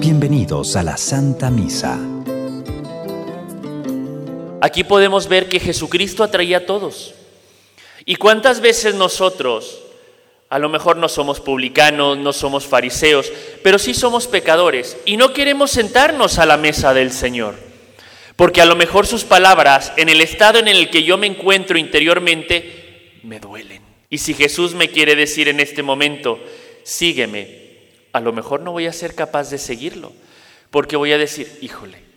Bienvenidos a la Santa Misa. Aquí podemos ver que Jesucristo atraía a todos. ¿Y cuántas veces nosotros, a lo mejor no somos publicanos, no somos fariseos, pero sí somos pecadores y no queremos sentarnos a la mesa del Señor? Porque a lo mejor sus palabras, en el estado en el que yo me encuentro interiormente, me duelen. Y si Jesús me quiere decir en este momento, sígueme, a lo mejor no voy a ser capaz de seguirlo, porque voy a decir, híjole,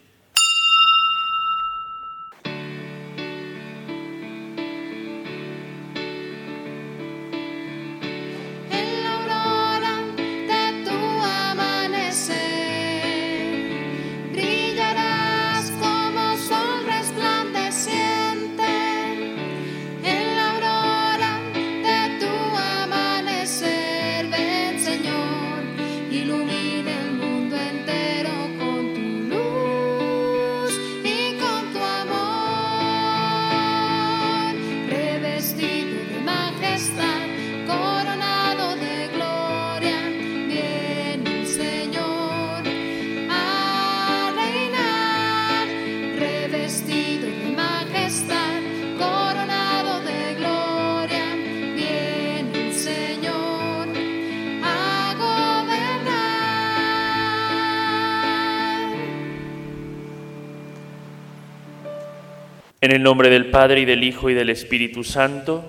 En el nombre del Padre y del Hijo y del Espíritu Santo,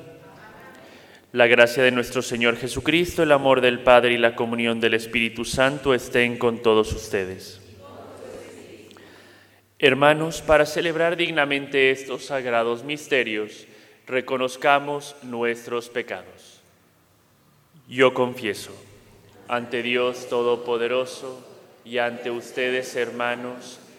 la gracia de nuestro Señor Jesucristo, el amor del Padre y la comunión del Espíritu Santo estén con todos ustedes. Hermanos, para celebrar dignamente estos sagrados misterios, reconozcamos nuestros pecados. Yo confieso ante Dios Todopoderoso y ante ustedes, hermanos,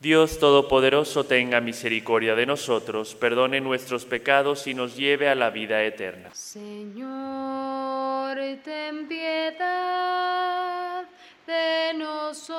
Dios Todopoderoso tenga misericordia de nosotros, perdone nuestros pecados y nos lleve a la vida eterna. Señor, ten piedad de nosotros.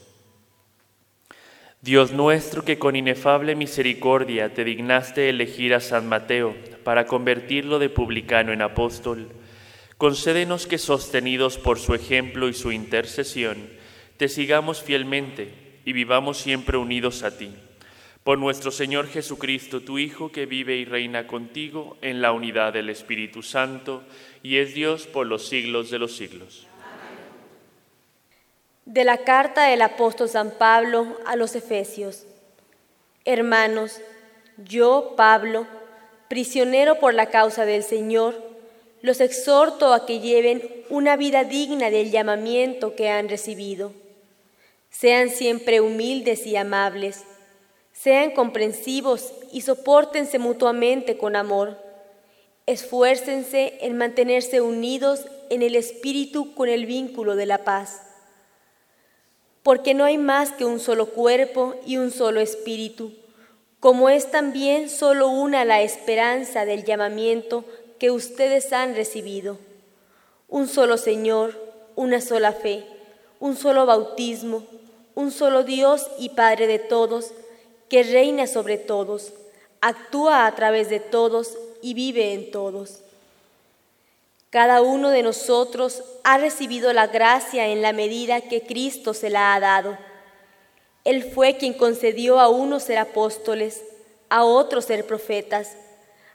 Dios nuestro, que con inefable misericordia te dignaste elegir a San Mateo para convertirlo de publicano en apóstol, concédenos que sostenidos por su ejemplo y su intercesión, te sigamos fielmente y vivamos siempre unidos a ti. Por nuestro Señor Jesucristo, tu Hijo, que vive y reina contigo en la unidad del Espíritu Santo, y es Dios por los siglos de los siglos. De la carta del apóstol San Pablo a los Efesios. Hermanos, yo, Pablo, prisionero por la causa del Señor, los exhorto a que lleven una vida digna del llamamiento que han recibido. Sean siempre humildes y amables sean comprensivos y soportense mutuamente con amor. Esfuércense en mantenerse unidos en el espíritu con el vínculo de la paz. Porque no hay más que un solo cuerpo y un solo espíritu, como es también solo una la esperanza del llamamiento que ustedes han recibido. Un solo Señor, una sola fe, un solo bautismo, un solo Dios y Padre de todos, que reina sobre todos, actúa a través de todos y vive en todos. Cada uno de nosotros ha recibido la gracia en la medida que Cristo se la ha dado. Él fue quien concedió a unos ser apóstoles, a otros ser profetas,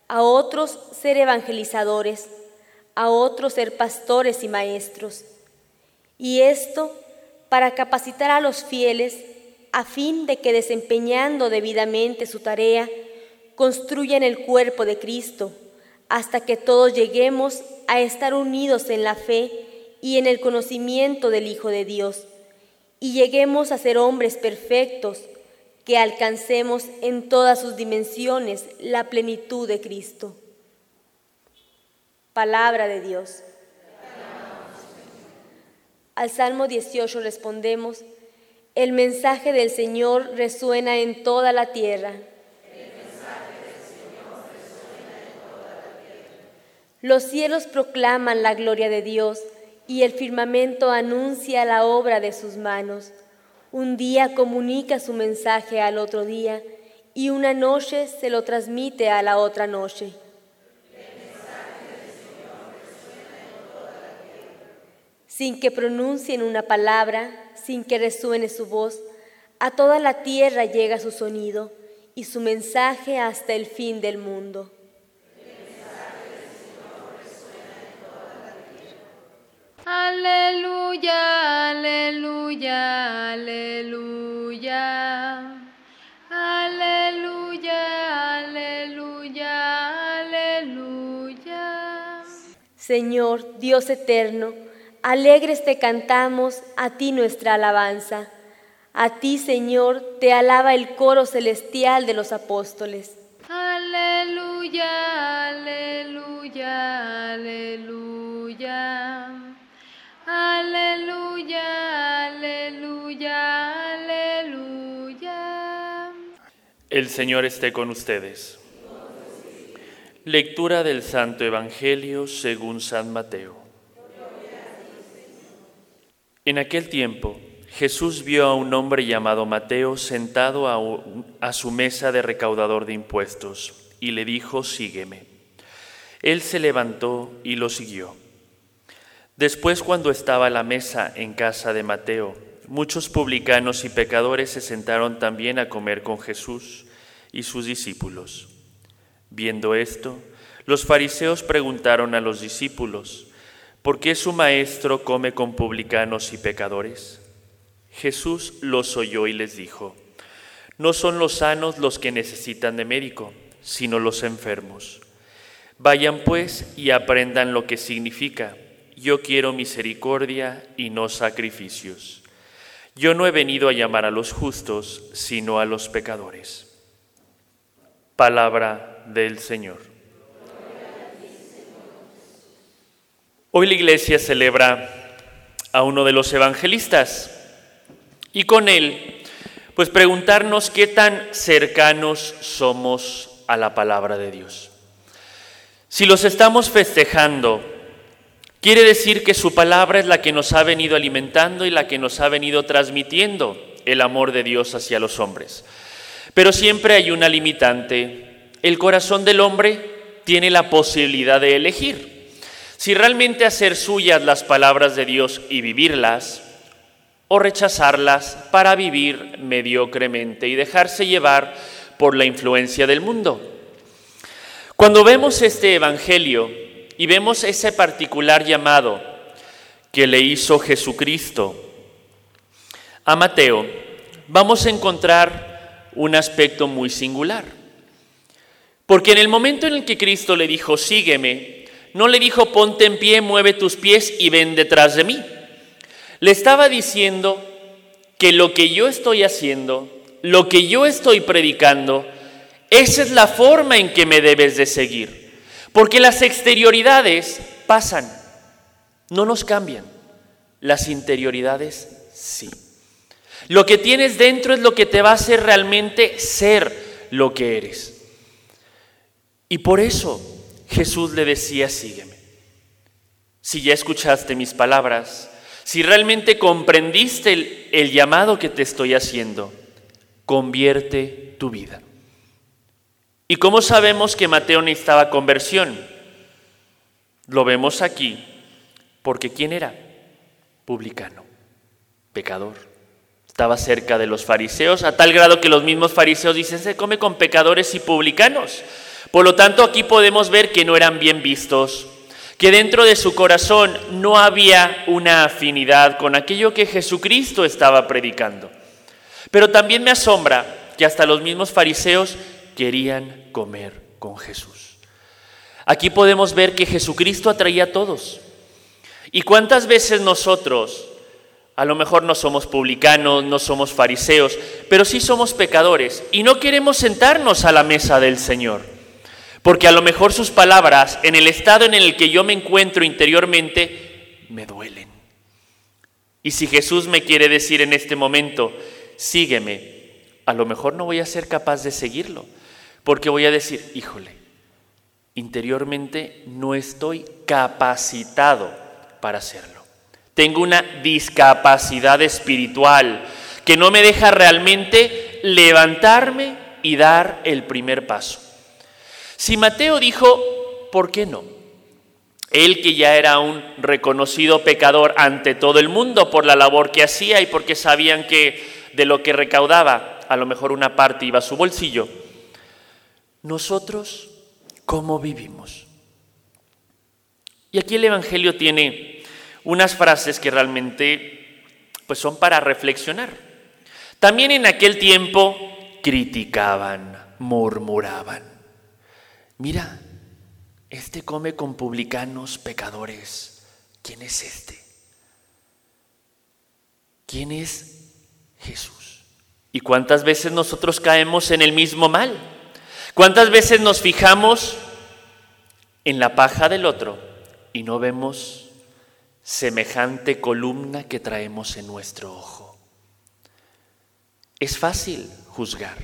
a otros ser evangelizadores, a otros ser pastores y maestros. Y esto para capacitar a los fieles a fin de que desempeñando debidamente su tarea, construyan el cuerpo de Cristo, hasta que todos lleguemos a estar unidos en la fe y en el conocimiento del Hijo de Dios, y lleguemos a ser hombres perfectos, que alcancemos en todas sus dimensiones la plenitud de Cristo. Palabra de Dios. Al Salmo 18 respondemos, el mensaje del Señor resuena en toda la tierra. Los cielos proclaman la gloria de Dios y el firmamento anuncia la obra de sus manos. Un día comunica su mensaje al otro día y una noche se lo transmite a la otra noche. Sin que pronuncien una palabra, sin que resuene su voz, a toda la tierra llega su sonido y su mensaje hasta el fin del mundo. Aleluya, aleluya, aleluya. Aleluya, aleluya, aleluya. Señor, Dios eterno, Alegres te cantamos a ti nuestra alabanza. A ti, Señor, te alaba el coro celestial de los apóstoles. Aleluya, aleluya, aleluya. El Señor esté con ustedes. Lectura del Santo Evangelio según San Mateo. En aquel tiempo Jesús vio a un hombre llamado Mateo sentado a, su mesa de recaudador de impuestos y le dijo, sígueme. Él se levantó y lo siguió. Después, cuando estaba a la mesa en casa de Mateo, muchos publicanos y pecadores se sentaron también a comer con Jesús y sus discípulos. Viendo esto, los fariseos preguntaron a los discípulos, ¿Por qué su maestro come con publicanos y pecadores? Jesús los oyó y les dijo, No son los sanos los que necesitan de médico, sino los enfermos. Vayan pues y aprendan lo que significa, yo quiero misericordia y no sacrificios. Yo no he venido a llamar a los justos, sino a los pecadores. Palabra del Señor. Hoy la iglesia celebra a uno de los evangelistas y con él, pues preguntarnos qué tan cercanos somos a la palabra de Dios. Si los estamos festejando, quiere decir que su palabra es la que nos ha venido alimentando y la que nos ha venido transmitiendo el amor de Dios hacia los hombres. Pero siempre hay una limitante. El corazón del hombre tiene la posibilidad de elegir. Si realmente hacer suyas las palabras de Dios y vivirlas, o rechazarlas para vivir mediocremente y dejarse llevar por la influencia del mundo. Cuando vemos este Evangelio y vemos ese particular llamado que le hizo Jesucristo a Mateo, vamos a encontrar un aspecto muy singular. Porque en el momento en el que Cristo le dijo, sígueme, no le dijo, ponte en pie, mueve tus pies y ven detrás de mí. Le estaba diciendo que lo que yo estoy haciendo, lo que yo estoy predicando, esa es la forma en que me debes de seguir. Porque las exterioridades pasan, no nos cambian. Las interioridades sí. Lo que tienes dentro es lo que te va a hacer realmente ser lo que eres. Y por eso Jesús le decía, sígueme. Si ya escuchaste mis palabras, si realmente comprendiste el, el, llamado que te estoy haciendo, convierte tu vida. ¿Y cómo sabemos que Mateo necesitaba conversión? Lo vemos aquí, porque ¿quién era? Publicano, pecador. Estaba cerca de los fariseos, a tal grado que los mismos fariseos dicen, se come con pecadores y publicanos. Por lo tanto, aquí podemos ver que no eran bien vistos, que dentro de su corazón no había una afinidad con aquello que Jesucristo estaba predicando. Pero también me asombra que hasta los mismos fariseos querían comer con Jesús. Aquí podemos ver que Jesucristo atraía a todos. ¿Y cuántas veces nosotros, a lo mejor no somos publicanos, no somos fariseos, pero sí somos pecadores y no queremos sentarnos a la mesa del Señor? Porque a lo mejor sus palabras, en el estado en el que yo me encuentro interiormente, me duelen. Y si Jesús me quiere decir en este momento, sígueme, a lo mejor no voy a ser capaz de seguirlo, porque voy a decir, híjole, interiormente no estoy capacitado para hacerlo. Tengo una discapacidad espiritual que no me deja realmente levantarme y dar el primer paso. Si Mateo dijo, ¿por qué no? Él que ya era un reconocido pecador ante todo el mundo por la labor que hacía y porque sabían que de lo que recaudaba a lo mejor una parte iba a su bolsillo. Nosotros, ¿cómo vivimos? Y aquí el Evangelio tiene unas frases que realmente pues son para reflexionar. También en aquel tiempo criticaban, murmuraban. Mira, este come con publicanos pecadores. ¿Quién es este? ¿Quién es Jesús? ¿Y cuántas veces nosotros caemos en el mismo mal? ¿Cuántas veces nos fijamos en la paja del otro y no vemos semejante columna que traemos en nuestro ojo? Es fácil juzgar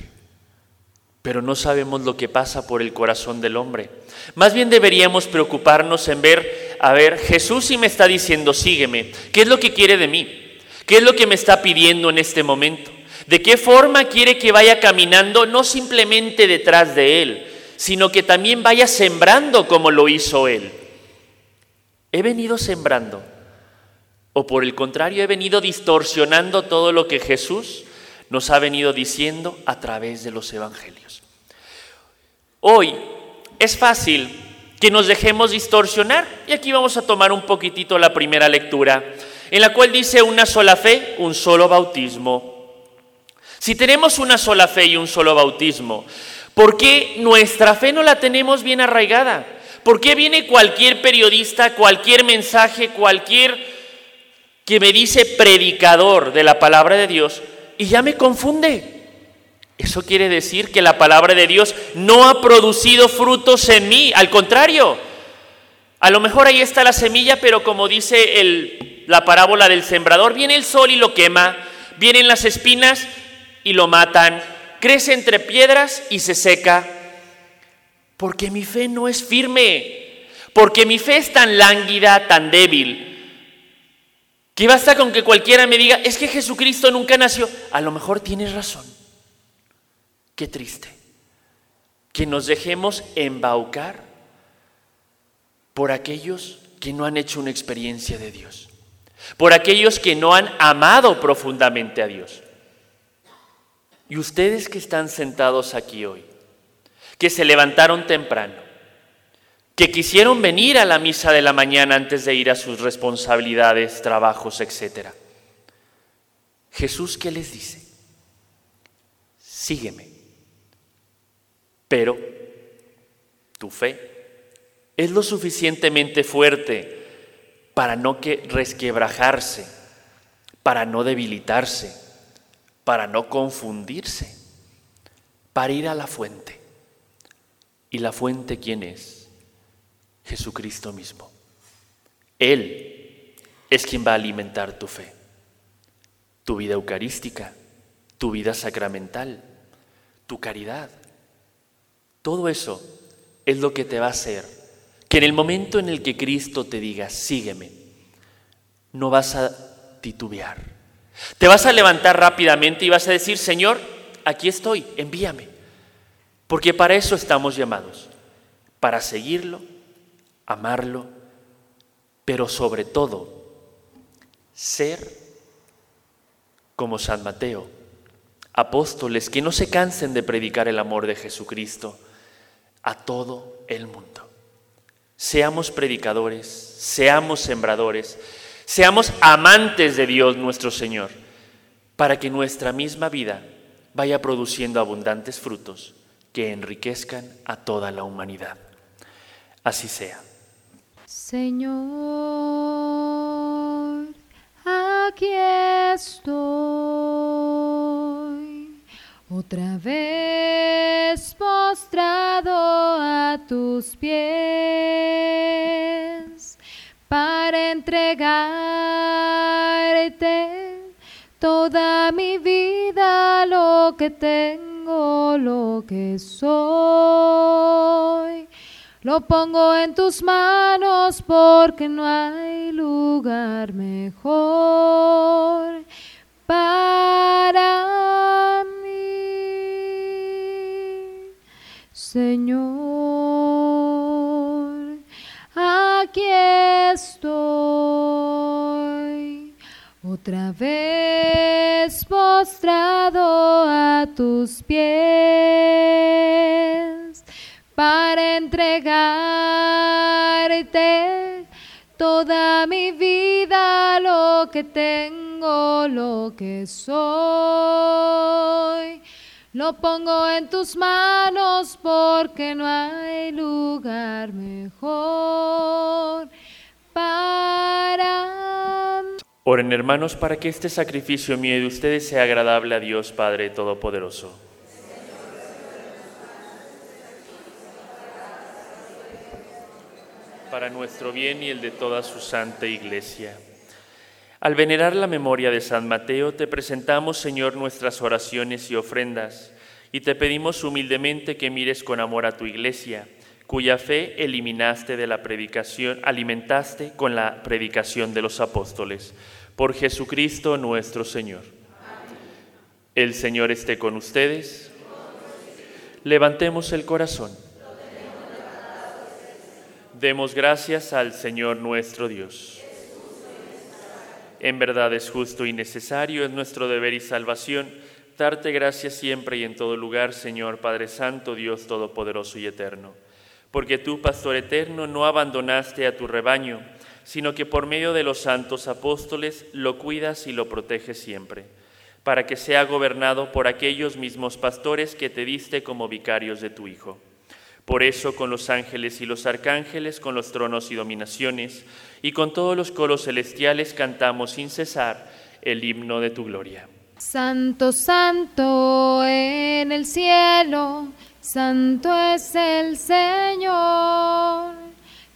pero no sabemos lo que pasa por el corazón del hombre. Más bien deberíamos preocuparnos en ver, a ver, Jesús sí me está diciendo, sígueme, ¿qué es lo que quiere de mí? ¿Qué es lo que me está pidiendo en este momento? ¿De qué forma quiere que vaya caminando, no simplemente detrás de Él, sino que también vaya sembrando como lo hizo Él? ¿He venido sembrando? ¿O por el contrario he venido distorsionando todo lo que Jesús nos ha venido diciendo a través de los evangelios? Hoy es fácil que nos dejemos distorsionar y aquí vamos a tomar un poquitito la primera lectura, en la cual dice una sola fe, un solo bautismo. Si tenemos una sola fe y un solo bautismo, ¿por qué nuestra fe no la tenemos bien arraigada? ¿Por qué viene cualquier periodista, cualquier mensaje, cualquier que me dice predicador de la palabra de Dios y ya me confunde? Eso quiere decir que la palabra de Dios no ha producido frutos en mí, al contrario. A lo mejor ahí está la semilla, pero como dice el, la parábola del sembrador, viene el sol y lo quema, vienen las espinas y lo matan, crece entre piedras y se seca, porque mi fe no es firme, porque mi fe es tan lánguida, tan débil, que basta con que cualquiera me diga, es que Jesucristo nunca nació. A lo mejor tienes razón. Qué triste que nos dejemos embaucar por aquellos que no han hecho una experiencia de Dios, por aquellos que no han amado profundamente a Dios. Y ustedes que están sentados aquí hoy, que se levantaron temprano, que quisieron venir a la misa de la mañana antes de ir a sus responsabilidades, trabajos, etc. Jesús, ¿qué les dice? Sígueme. Pero tu fe es lo suficientemente fuerte para no que resquebrajarse, para no debilitarse, para no confundirse, para ir a la fuente. ¿Y la fuente quién es? Jesucristo mismo. Él es quien va a alimentar tu fe, tu vida eucarística, tu vida sacramental, tu caridad. Todo eso es lo que te va a hacer que en el momento en el que Cristo te diga, sígueme, no vas a titubear. Te vas a levantar rápidamente y vas a decir, Señor, aquí estoy, envíame. Porque para eso estamos llamados, para seguirlo, amarlo, pero sobre todo, ser como San Mateo, apóstoles que no se cansen de predicar el amor de Jesucristo a todo el mundo. Seamos predicadores, seamos sembradores, seamos amantes de Dios nuestro Señor, para que nuestra misma vida vaya produciendo abundantes frutos que enriquezcan a toda la humanidad. Así sea. Señor, aquí estoy, otra vez postrado a tus pies, para entregarte toda mi vida, lo que tengo, lo que soy. Lo pongo en tus manos porque no hay lugar mejor para mí, Señor. Aquí estoy, otra vez postrado a tus pies para entregarte toda mi vida, lo que tengo, lo que soy. Lo pongo en tus manos porque no hay lugar mejor para. Oren hermanos para que este sacrificio mío de ustedes sea agradable a Dios Padre Todopoderoso. Para nuestro bien y el de toda su santa iglesia. Al venerar la memoria de San Mateo, te presentamos, Señor, nuestras oraciones y ofrendas, y te pedimos humildemente que mires con amor a tu iglesia, cuya fe eliminaste de la predicación, alimentaste con la predicación de los apóstoles. Por Jesucristo nuestro Señor. El Señor esté con ustedes. Levantemos el corazón. Demos gracias al Señor nuestro Dios. En verdad es justo y necesario, es nuestro deber y salvación, darte gracias siempre y en todo lugar, Señor Padre Santo, Dios Todopoderoso y Eterno. Porque tú, Pastor Eterno, no abandonaste a tu rebaño, sino que por medio de los santos apóstoles lo cuidas y lo proteges siempre, para que sea gobernado por aquellos mismos pastores que te diste como vicarios de tu Hijo. Por eso, con los ángeles y los arcángeles, con los tronos y dominaciones, y con todos los coros celestiales cantamos sin cesar el himno de tu gloria. Santo, santo en el cielo, santo es el Señor.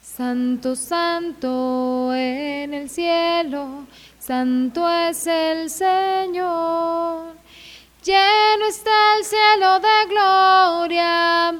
Santo, santo en el cielo, santo es el Señor. Lleno está el cielo de gloria,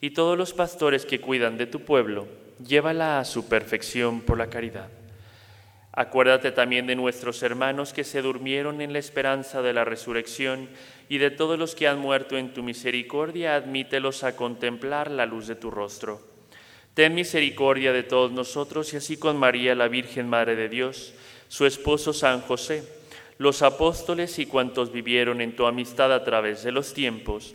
y todos los pastores que cuidan de tu pueblo, llévala a su perfección por la caridad. Acuérdate también de nuestros hermanos que se durmieron en la esperanza de la resurrección y de todos los que han muerto en tu misericordia, admítelos a contemplar la luz de tu rostro. Ten misericordia de todos nosotros y así con María, la Virgen Madre de Dios, su esposo San José, los apóstoles y cuantos vivieron en tu amistad a través de los tiempos,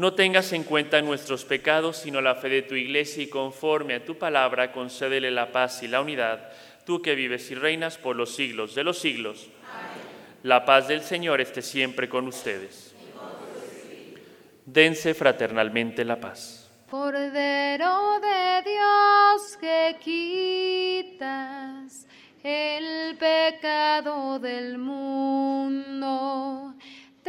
No tengas en cuenta nuestros pecados, sino la fe de tu iglesia y conforme a tu palabra concédele la paz y la unidad, tú que vives y reinas por los siglos de los siglos. La paz del Señor esté siempre con ustedes. Dense fraternalmente la paz. Cordero de Dios que quitas el pecado del mundo.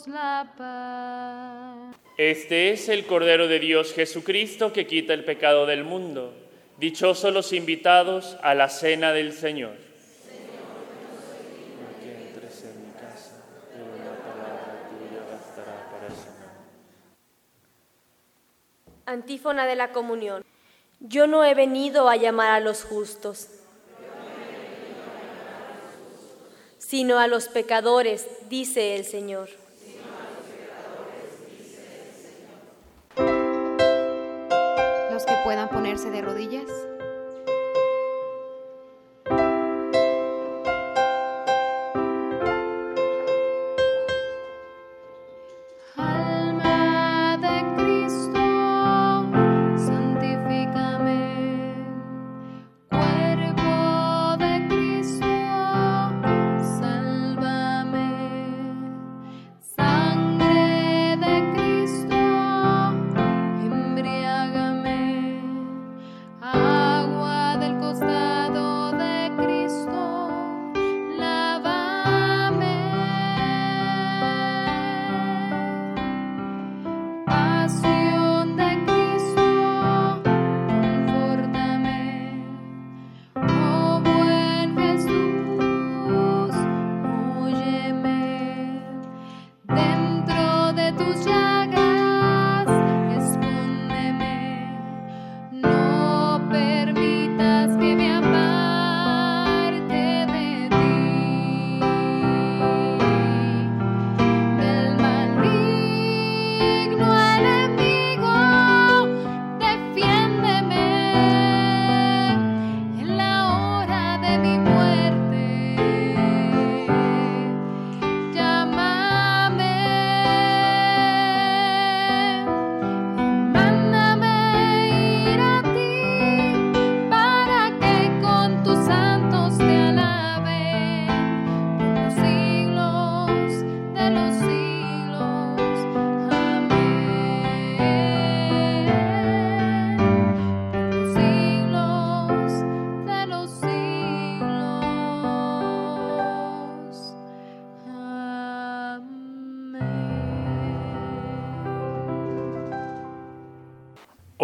danos la paz. Este es el Cordero de Dios Jesucristo que quita el pecado del mundo. Dichosos los invitados a la cena del Señor. Que entres en mi casa, pero una palabra tuya bastará para sanar. Antífona de la comunión. Yo no he venido a llamar a los justos, sino a los pecadores, dice el Señor. Puedan ponerse de rodillas.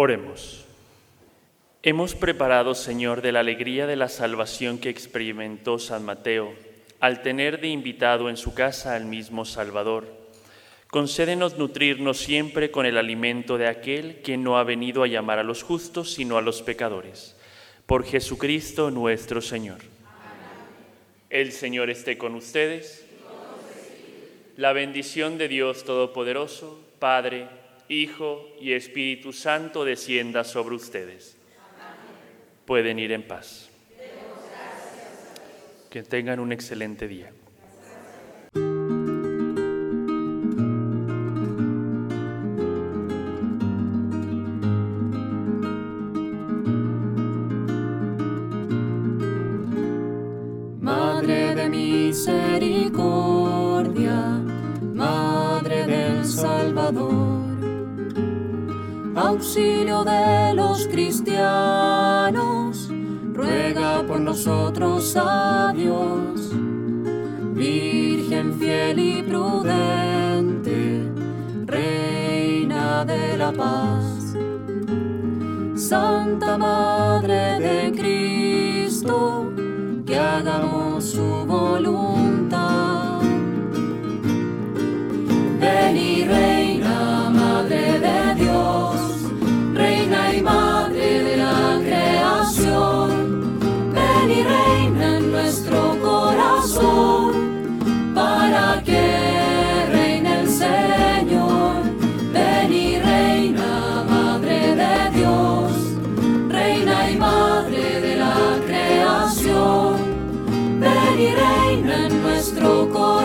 Oremos. Hemos preparado, Señor, de la alegría de la salvación que experimentó San Mateo, al tener de invitado en su casa al mismo Salvador. Concédenos nutrirnos siempre con el alimento de aquel que no ha venido a llamar a los justos, sino a los pecadores. Por Jesucristo nuestro Señor. El Señor esté con ustedes. La bendición de Dios Todopoderoso, Padre, Hijo y Espíritu Santo descienda sobre ustedes. Pueden ir en paz. Que tengan un excelente día. Auxilio de los cristianos, ruega por nosotros a Dios. Virgen fiel y prudente, Reina de la paz, Santa Madre de Cristo, que hagamos su voluntad. Ven y reina, Madre de 走过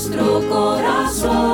nuestro corazón.